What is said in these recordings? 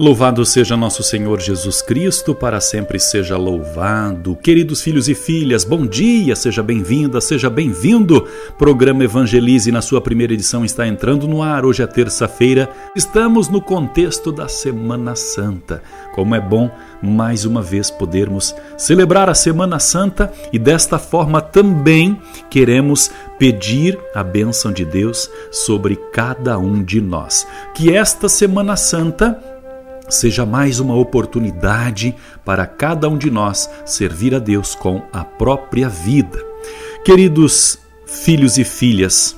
Louvado seja nosso Senhor Jesus Cristo, para sempre seja louvado. Queridos filhos e filhas, bom dia, seja bem-vinda, seja bem-vindo. Programa Evangelize, na sua primeira edição, está entrando no ar. Hoje é terça-feira, estamos no contexto da Semana Santa. Como é bom, mais uma vez, podermos celebrar a Semana Santa e desta forma também queremos pedir a bênção de Deus sobre cada um de nós. Que esta Semana Santa seja mais uma oportunidade para cada um de nós servir a Deus com a própria vida. Queridos filhos e filhas,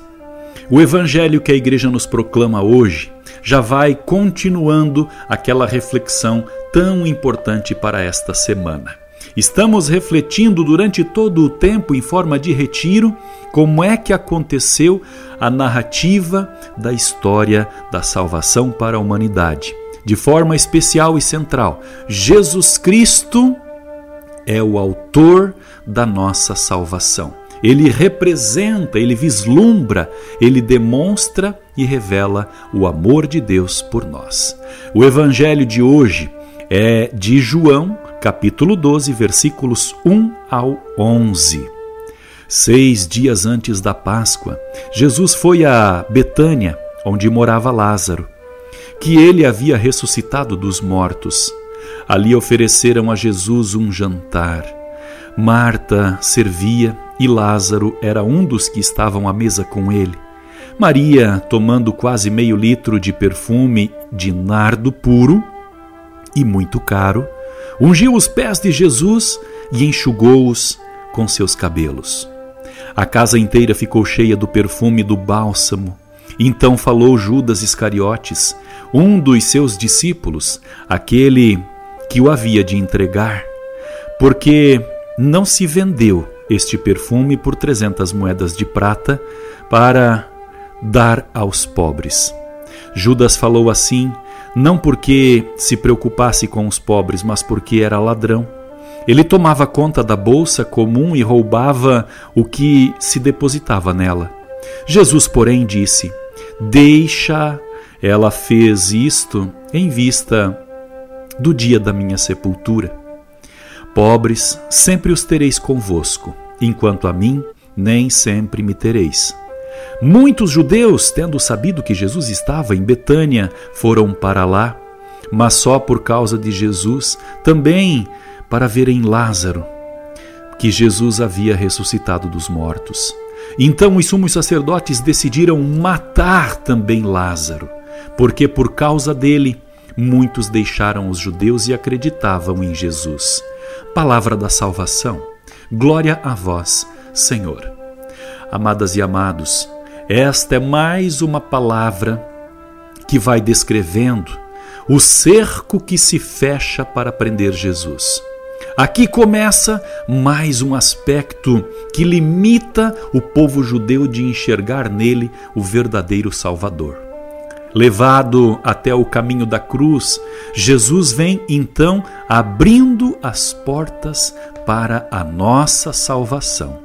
o evangelho que a igreja nos proclama hoje já vai continuando aquela reflexão tão importante para esta semana. Estamos refletindo durante todo o tempo, em forma de retiro, como é que aconteceu a narrativa da história da salvação para a humanidade de forma especial e central. Jesus Cristo é o autor da nossa salvação. Ele representa, ele vislumbra, ele demonstra e revela o amor de Deus por nós. O evangelho de hoje é de João, capítulo 12, versículos 1 ao 11. Seis dias antes da Páscoa, Jesus foi a Betânia, onde morava Lázaro que ele havia ressuscitado dos mortos. Ali ofereceram a Jesus um jantar. Marta servia e Lázaro era um dos que estavam à mesa com ele. Maria, tomando quase meio litro de perfume de nardo puro e muito caro, ungiu os pés de Jesus e enxugou-os com seus cabelos. A casa inteira ficou cheia do perfume do bálsamo. Então falou Judas Iscariotes, um dos seus discípulos, aquele que o havia de entregar, porque não se vendeu este perfume por trezentas moedas de prata para dar aos pobres. Judas falou assim, não porque se preocupasse com os pobres, mas porque era ladrão. Ele tomava conta da bolsa comum e roubava o que se depositava nela. Jesus, porém, disse: Deixa ela fez isto em vista do dia da minha sepultura. Pobres, sempre os tereis convosco, enquanto a mim, nem sempre me tereis. Muitos judeus, tendo sabido que Jesus estava em Betânia, foram para lá, mas só por causa de Jesus, também para verem Lázaro, que Jesus havia ressuscitado dos mortos. Então os sumos sacerdotes decidiram matar também Lázaro porque por causa dele muitos deixaram os judeus e acreditavam em Jesus. Palavra da salvação. Glória a vós, Senhor. Amadas e amados, esta é mais uma palavra que vai descrevendo o cerco que se fecha para prender Jesus. Aqui começa mais um aspecto que limita o povo judeu de enxergar nele o verdadeiro Salvador. Levado até o caminho da cruz, Jesus vem então abrindo as portas para a nossa salvação.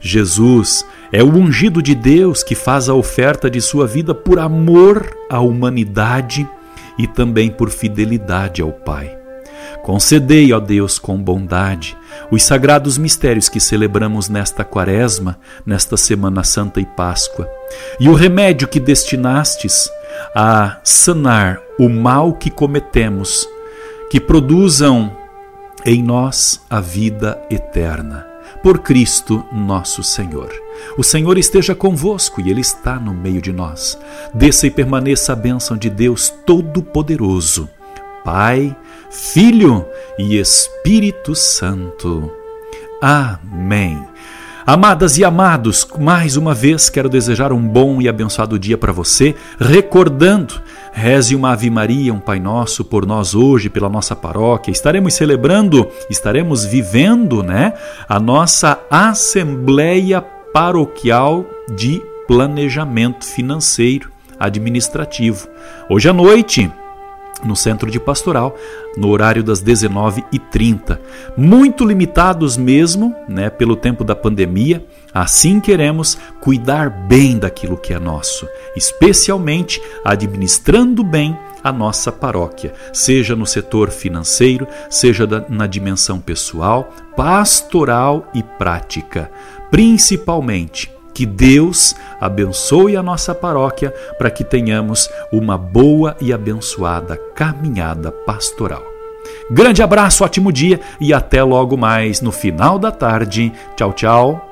Jesus é o ungido de Deus que faz a oferta de sua vida por amor à humanidade e também por fidelidade ao Pai. Concedei, ó Deus, com bondade, os sagrados mistérios que celebramos nesta Quaresma, nesta Semana Santa e Páscoa, e o remédio que destinastes a sanar o mal que cometemos, que produzam em nós a vida eterna. Por Cristo nosso Senhor. O Senhor esteja convosco e Ele está no meio de nós. Desça e permaneça a bênção de Deus Todo-Poderoso, Pai, Filho e Espírito Santo. Amém. Amadas e amados, mais uma vez quero desejar um bom e abençoado dia para você, recordando, reze uma Ave Maria, um Pai Nosso por nós hoje, pela nossa paróquia. Estaremos celebrando, estaremos vivendo, né, a nossa Assembleia Paroquial de Planejamento Financeiro Administrativo. Hoje à noite, no centro de pastoral, no horário das 19h30. Muito limitados mesmo, né, pelo tempo da pandemia. Assim queremos cuidar bem daquilo que é nosso, especialmente administrando bem a nossa paróquia, seja no setor financeiro, seja na dimensão pessoal, pastoral e prática. Principalmente, que Deus abençoe a nossa paróquia para que tenhamos uma boa e abençoada caminhada pastoral. Grande abraço, ótimo dia e até logo mais no final da tarde. Tchau, tchau.